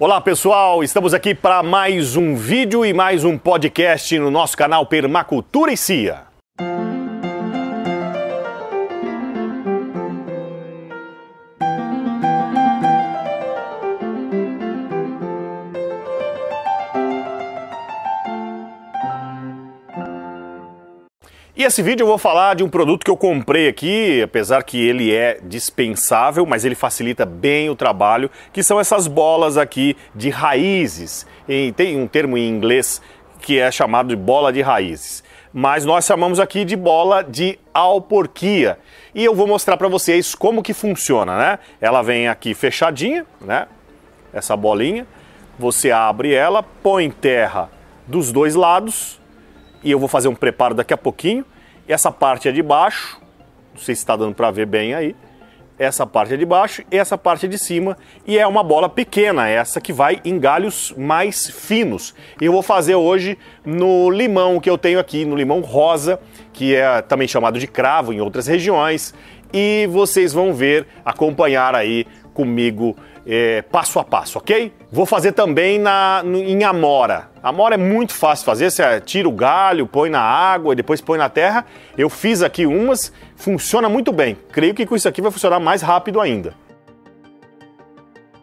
Olá pessoal, estamos aqui para mais um vídeo e mais um podcast no nosso canal Permacultura e Cia. E esse vídeo eu vou falar de um produto que eu comprei aqui, apesar que ele é dispensável, mas ele facilita bem o trabalho, que são essas bolas aqui de raízes. E tem um termo em inglês que é chamado de bola de raízes. Mas nós chamamos aqui de bola de alporquia. E eu vou mostrar para vocês como que funciona, né? Ela vem aqui fechadinha, né? Essa bolinha. Você abre ela, põe terra dos dois lados, e eu vou fazer um preparo daqui a pouquinho. Essa parte é de baixo, não sei se está dando para ver bem aí. Essa parte é de baixo e essa parte é de cima. E é uma bola pequena, essa que vai em galhos mais finos. E eu vou fazer hoje no limão que eu tenho aqui, no limão rosa, que é também chamado de cravo em outras regiões. E vocês vão ver, acompanhar aí comigo é, passo a passo, ok? Vou fazer também na, em amora. Amora é muito fácil fazer, você tira o galho, põe na água e depois põe na terra. Eu fiz aqui umas, funciona muito bem. Creio que com isso aqui vai funcionar mais rápido ainda.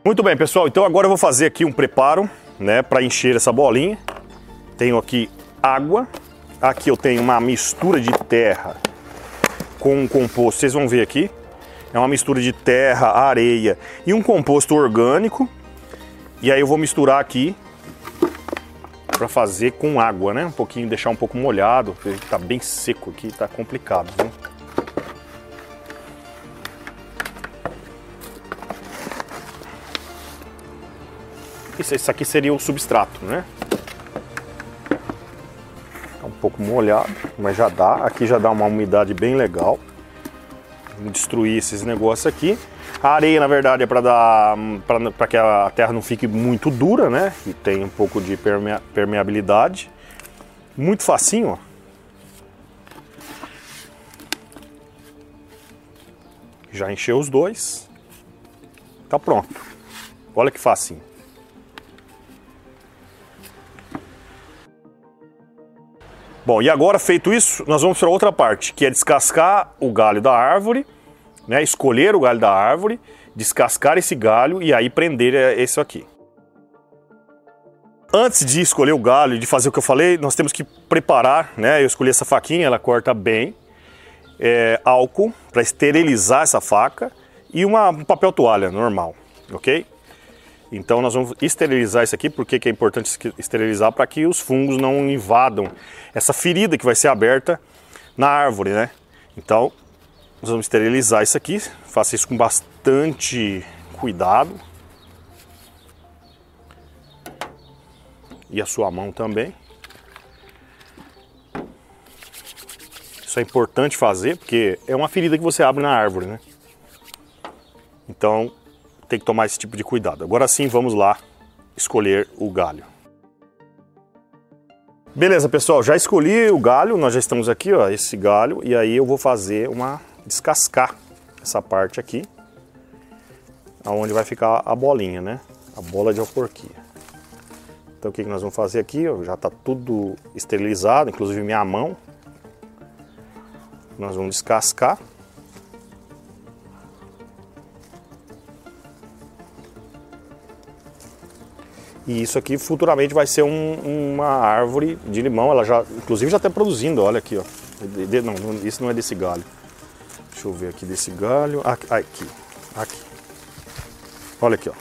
Muito bem, pessoal, então agora eu vou fazer aqui um preparo, né, para encher essa bolinha. Tenho aqui água, aqui eu tenho uma mistura de terra com um composto, vocês vão ver aqui, é uma mistura de terra, areia e um composto orgânico. E aí eu vou misturar aqui para fazer com água, né? Um pouquinho, deixar um pouco molhado, porque tá bem seco aqui, tá complicado, viu? Isso aqui seria o substrato, né? Tá um pouco molhado, mas já dá. Aqui já dá uma umidade bem legal destruir esses negócios aqui. A areia, na verdade, é para dar para que a terra não fique muito dura, né? E tem um pouco de permea, permeabilidade. Muito facinho, ó. Já encheu os dois. Tá pronto. Olha que facinho. Bom, e agora feito isso, nós vamos para outra parte, que é descascar o galho da árvore, né? Escolher o galho da árvore, descascar esse galho e aí prender esse aqui. Antes de escolher o galho de fazer o que eu falei, nós temos que preparar, né? Eu escolhi essa faquinha, ela corta bem. É, álcool para esterilizar essa faca e uma, um papel toalha normal, ok? Então nós vamos esterilizar isso aqui, porque que é importante esterilizar para que os fungos não invadam essa ferida que vai ser aberta na árvore, né? Então nós vamos esterilizar isso aqui, faça isso com bastante cuidado. E a sua mão também. Isso é importante fazer, porque é uma ferida que você abre na árvore, né? Então, tem que tomar esse tipo de cuidado. Agora sim, vamos lá escolher o galho. Beleza, pessoal, já escolhi o galho, nós já estamos aqui, ó, esse galho, e aí eu vou fazer uma descascar essa parte aqui, aonde vai ficar a bolinha, né? A bola de alporquia. Então o que, que nós vamos fazer aqui, ó, já está tudo esterilizado, inclusive minha mão. Nós vamos descascar. E isso aqui futuramente vai ser um, uma árvore de limão. Ela já, inclusive, já está produzindo. Olha aqui, ó. Não, isso não é desse galho. Deixa eu ver aqui desse galho. Aqui, aqui. aqui. Olha aqui, ó.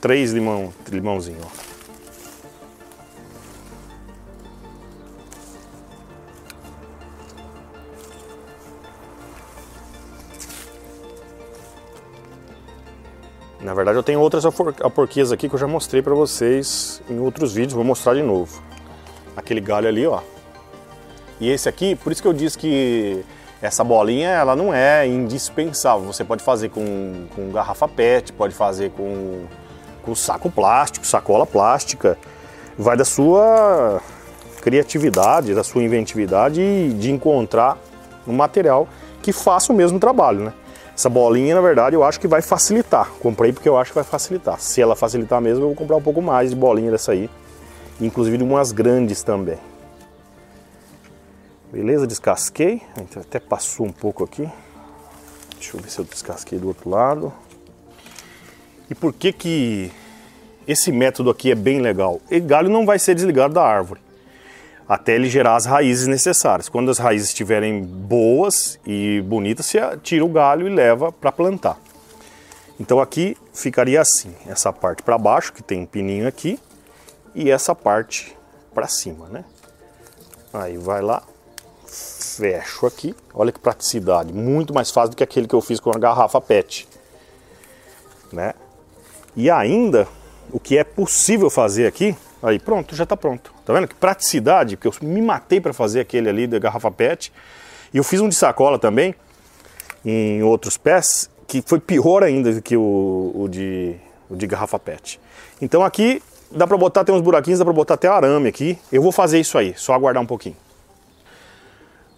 Três limão, limãozinho, ó. Na verdade eu tenho outras aporquias aqui que eu já mostrei para vocês em outros vídeos, vou mostrar de novo. Aquele galho ali, ó. E esse aqui, por isso que eu disse que essa bolinha ela não é indispensável. Você pode fazer com, com garrafa PET, pode fazer com, com saco plástico, sacola plástica. Vai da sua criatividade, da sua inventividade de encontrar um material que faça o mesmo trabalho, né? Essa bolinha, na verdade, eu acho que vai facilitar. Comprei porque eu acho que vai facilitar. Se ela facilitar mesmo, eu vou comprar um pouco mais de bolinha dessa aí. Inclusive de umas grandes também. Beleza, descasquei. Até passou um pouco aqui. Deixa eu ver se eu descasquei do outro lado. E por que que esse método aqui é bem legal? O galho não vai ser desligado da árvore até ele gerar as raízes necessárias. Quando as raízes estiverem boas e bonitas, você tira o galho e leva para plantar. Então aqui ficaria assim, essa parte para baixo, que tem um pininho aqui, e essa parte para cima, né? Aí vai lá, fecho aqui. Olha que praticidade, muito mais fácil do que aquele que eu fiz com a garrafa PET, né? E ainda, o que é possível fazer aqui, aí pronto, já está pronto. Tá vendo que praticidade, porque eu me matei para fazer aquele ali da garrafa PET. E eu fiz um de sacola também, em outros pés, que foi pior ainda do que o, o, de, o de garrafa PET. Então aqui dá para botar, tem uns buraquinhos, dá para botar até arame aqui. Eu vou fazer isso aí, só aguardar um pouquinho.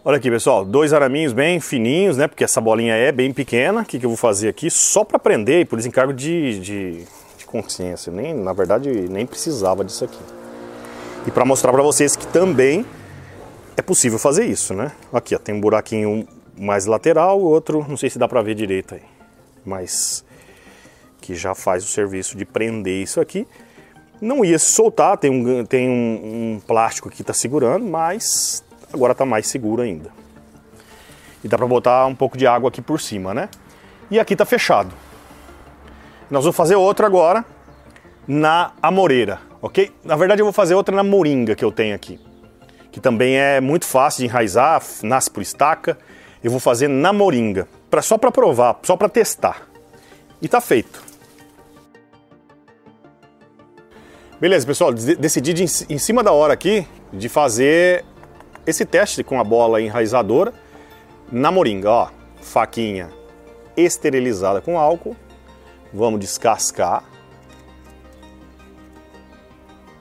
Olha aqui, pessoal, dois araminhos bem fininhos, né? Porque essa bolinha é bem pequena. O que, que eu vou fazer aqui? Só para prender por desencargo de, de, de consciência. Nem, na verdade, nem precisava disso aqui e para mostrar para vocês que também é possível fazer isso, né? Aqui, ó, tem um buraquinho mais lateral, outro, não sei se dá para ver direito aí, mas que já faz o serviço de prender isso aqui. Não ia se soltar, tem um, tem um, um plástico que está segurando, mas agora está mais seguro ainda. E dá para botar um pouco de água aqui por cima, né? E aqui está fechado. Nós vamos fazer outro agora na amoreira ok? Na verdade eu vou fazer outra na moringa que eu tenho aqui, que também é muito fácil de enraizar, nasce por estaca. Eu vou fazer na moringa, pra, só para provar, só para testar. E tá feito. Beleza, pessoal, decidi de, em cima da hora aqui de fazer esse teste com a bola enraizadora na moringa, ó. Faquinha esterilizada com álcool. Vamos descascar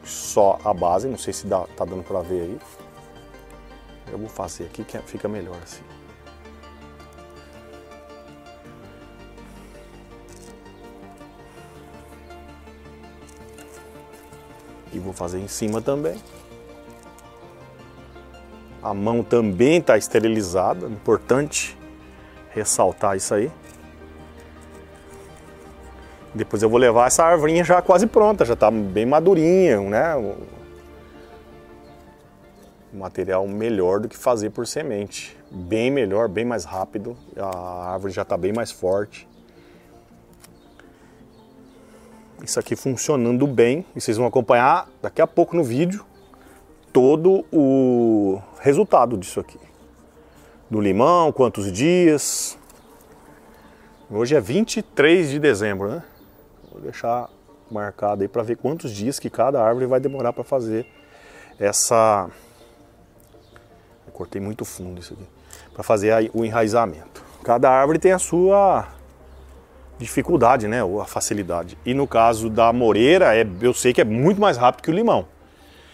só a base, não sei se dá, tá dando para ver aí. Eu vou fazer aqui que fica melhor assim. E vou fazer em cima também. A mão também está esterilizada, importante ressaltar isso aí. Depois eu vou levar essa arvorinha já quase pronta, já está bem madurinha, né? Material melhor do que fazer por semente. Bem melhor, bem mais rápido. A árvore já está bem mais forte. Isso aqui funcionando bem. E vocês vão acompanhar daqui a pouco no vídeo todo o resultado disso aqui. Do limão, quantos dias. Hoje é 23 de dezembro, né? Vou deixar marcado aí para ver quantos dias que cada árvore vai demorar para fazer essa. Eu cortei muito fundo isso aqui. Para fazer o enraizamento. Cada árvore tem a sua dificuldade, né? Ou a facilidade. E no caso da moreira, é, eu sei que é muito mais rápido que o limão.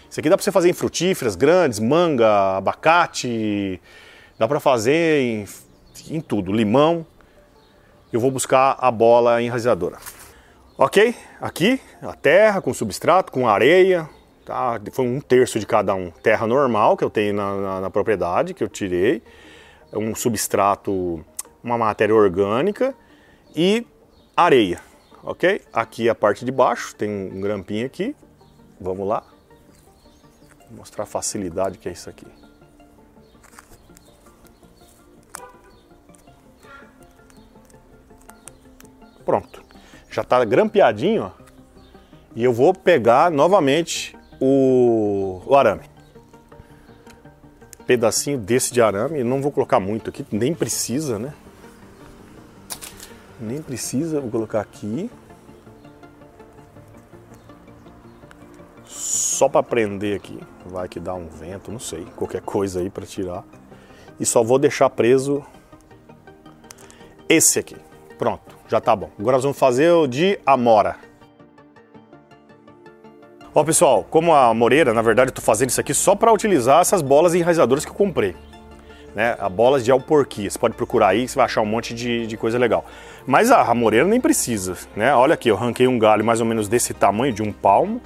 Isso aqui dá para você fazer em frutíferas grandes, manga, abacate, dá para fazer em, em tudo, limão. Eu vou buscar a bola enraizadora. Ok, aqui a terra com substrato, com areia, tá? foi um terço de cada um. Terra normal que eu tenho na, na, na propriedade, que eu tirei, um substrato, uma matéria orgânica e areia, ok? Aqui a parte de baixo, tem um grampinho aqui, vamos lá, Vou mostrar a facilidade que é isso aqui. Pronto já está grampeadinho, ó, e eu vou pegar novamente o, o arame. Pedacinho desse de arame, não vou colocar muito aqui, nem precisa, né? Nem precisa, vou colocar aqui. Só para prender aqui, vai que dá um vento, não sei, qualquer coisa aí para tirar. E só vou deixar preso esse aqui. Pronto já tá bom. Agora nós vamos fazer o de amora. Ó pessoal, como a moreira, na verdade eu tô fazendo isso aqui só para utilizar essas bolas enraizadoras que eu comprei. né? A bolas de alporquia. Você pode procurar aí, você vai achar um monte de, de coisa legal. Mas a, a moreira nem precisa, né? Olha aqui, eu ranquei um galho mais ou menos desse tamanho, de um palmo,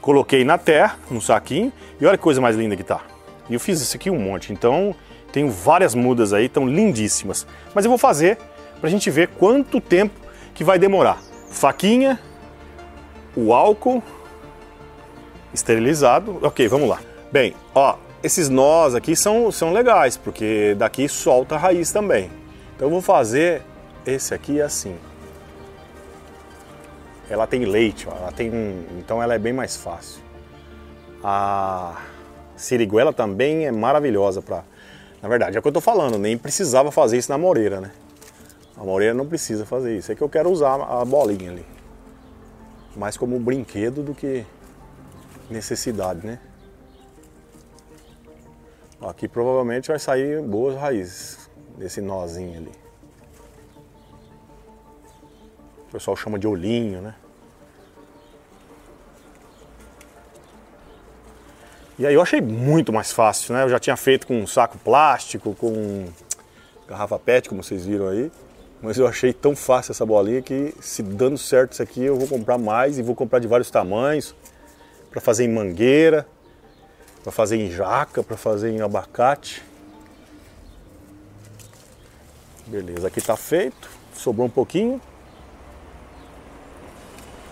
coloquei na terra, num saquinho, e olha que coisa mais linda que tá. E eu fiz isso aqui um monte, então tenho várias mudas aí, tão lindíssimas. Mas eu vou fazer pra gente ver quanto tempo que vai demorar. Faquinha, o álcool esterilizado. Ok, vamos lá. Bem, ó, esses nós aqui são, são legais, porque daqui solta a raiz também. Então eu vou fazer esse aqui assim. Ela tem leite, ó, ela tem, então ela é bem mais fácil. A siriguela também é maravilhosa para, na verdade, é o que eu tô falando, nem precisava fazer isso na moreira, né? A moreira não precisa fazer isso, é que eu quero usar a bolinha ali. Mais como um brinquedo do que necessidade, né? Aqui provavelmente vai sair boas raízes desse nozinho ali. O pessoal chama de olhinho, né? E aí eu achei muito mais fácil, né? Eu já tinha feito com um saco plástico, com garrafa PET, como vocês viram aí. Mas eu achei tão fácil essa bolinha que se dando certo isso aqui eu vou comprar mais e vou comprar de vários tamanhos para fazer em mangueira para fazer em jaca, para fazer em abacate. Beleza, aqui está feito. Sobrou um pouquinho.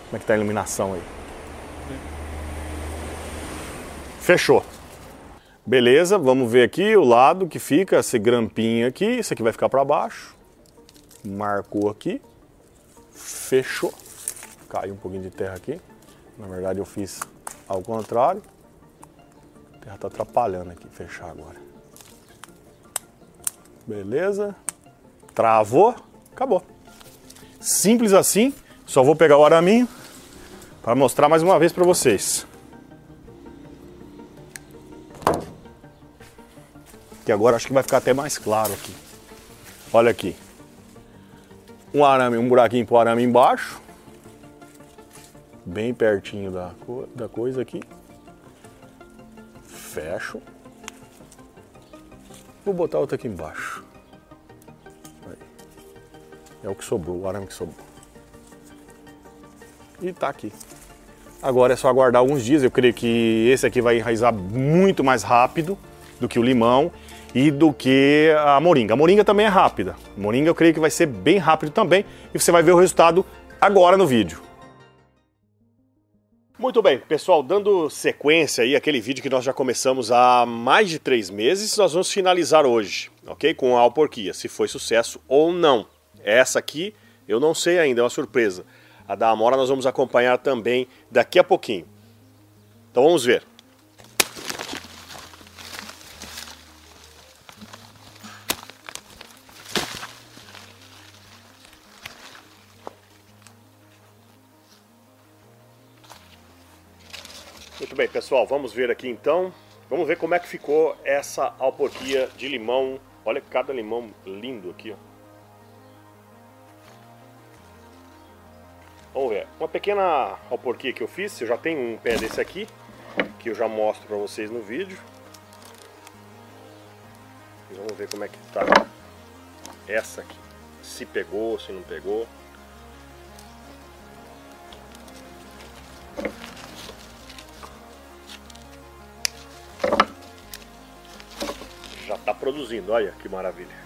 Como é que tá a iluminação aí? Fechou. Beleza, vamos ver aqui o lado que fica esse grampinho aqui. Isso aqui vai ficar para baixo. Marcou aqui. Fechou. Caiu um pouquinho de terra aqui. Na verdade eu fiz ao contrário terra tá atrapalhando aqui, fechar agora. Beleza. Travou, acabou. Simples assim, só vou pegar o araminho para mostrar mais uma vez para vocês. Que agora acho que vai ficar até mais claro aqui. Olha aqui. Um arame, um buraquinho para o arame embaixo. Bem pertinho da, da coisa aqui fecho. Vou botar outra aqui embaixo. Aí. É o que sobrou, o arame que sobrou. E tá aqui. Agora é só aguardar alguns dias. Eu creio que esse aqui vai enraizar muito mais rápido do que o limão e do que a moringa. A moringa também é rápida. A moringa eu creio que vai ser bem rápido também e você vai ver o resultado agora no vídeo. Muito bem, pessoal, dando sequência aí aquele vídeo que nós já começamos há mais de três meses, nós vamos finalizar hoje, ok? Com a alporquia, se foi sucesso ou não. Essa aqui eu não sei ainda, é uma surpresa. A da Amora nós vamos acompanhar também daqui a pouquinho. Então vamos ver. Muito bem, pessoal, vamos ver aqui então. Vamos ver como é que ficou essa alporquia de limão. Olha cada limão lindo aqui, ó. Vamos ver. Uma pequena alporquia que eu fiz, eu já tenho um pé desse aqui, que eu já mostro para vocês no vídeo. E vamos ver como é que tá essa aqui. Se pegou, se não pegou. Produzindo, olha que maravilha.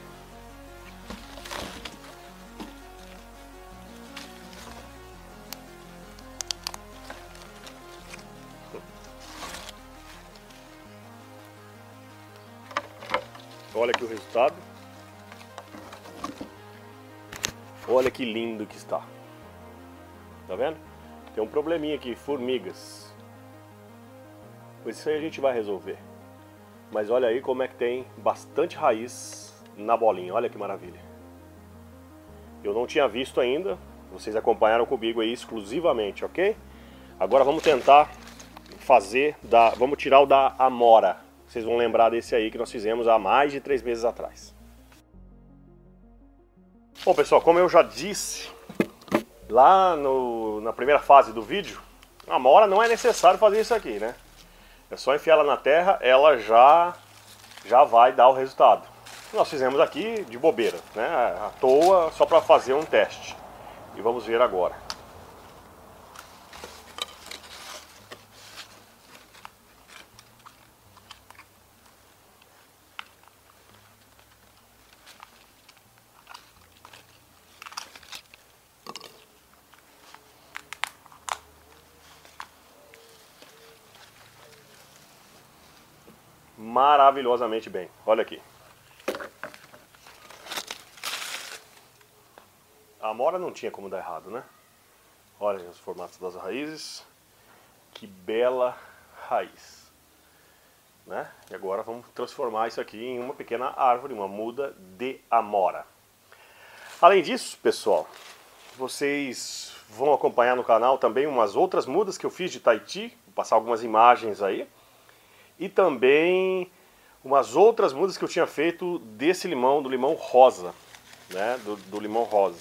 Olha aqui o resultado. Olha que lindo que está. Tá vendo? Tem um probleminha aqui, formigas. Isso aí a gente vai resolver. Mas olha aí como é que tem bastante raiz na bolinha, olha que maravilha. Eu não tinha visto ainda, vocês acompanharam comigo aí exclusivamente, ok? Agora vamos tentar fazer, da, vamos tirar o da Amora. Vocês vão lembrar desse aí que nós fizemos há mais de três meses atrás. Bom pessoal, como eu já disse lá no, na primeira fase do vídeo, a Amora não é necessário fazer isso aqui, né? É só enfiar ela na terra, ela já, já vai dar o resultado. Nós fizemos aqui de bobeira, né? À toa, só para fazer um teste. E vamos ver agora. Maravilhosamente bem. Olha aqui. A amora não tinha como dar errado, né? Olha os formatos das raízes. Que bela raiz. Né? E agora vamos transformar isso aqui em uma pequena árvore, uma muda de amora. Além disso, pessoal, vocês vão acompanhar no canal também umas outras mudas que eu fiz de Tahiti. Vou passar algumas imagens aí e também umas outras mudas que eu tinha feito desse limão, do limão rosa, né, do, do limão rosa.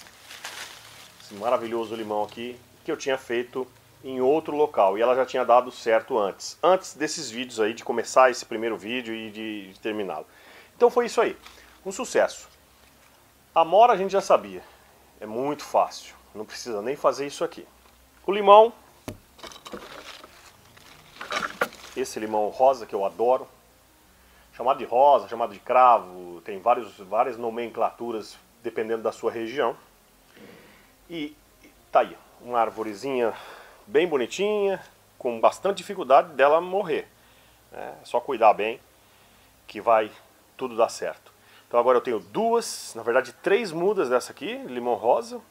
Esse maravilhoso limão aqui que eu tinha feito em outro local e ela já tinha dado certo antes, antes desses vídeos aí, de começar esse primeiro vídeo e de, de terminá-lo. Então foi isso aí, um sucesso. A mora a gente já sabia, é muito fácil, não precisa nem fazer isso aqui. O limão esse limão rosa que eu adoro, chamado de rosa, chamado de cravo, tem vários, várias nomenclaturas dependendo da sua região. E tá aí, uma arvorezinha bem bonitinha, com bastante dificuldade dela morrer. É só cuidar bem que vai tudo dar certo. Então agora eu tenho duas, na verdade três mudas dessa aqui, limão rosa,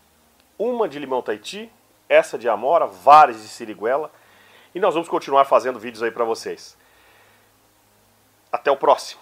uma de limão Tahiti, essa de amora, várias de siriguela, e nós vamos continuar fazendo vídeos aí para vocês. Até o próximo.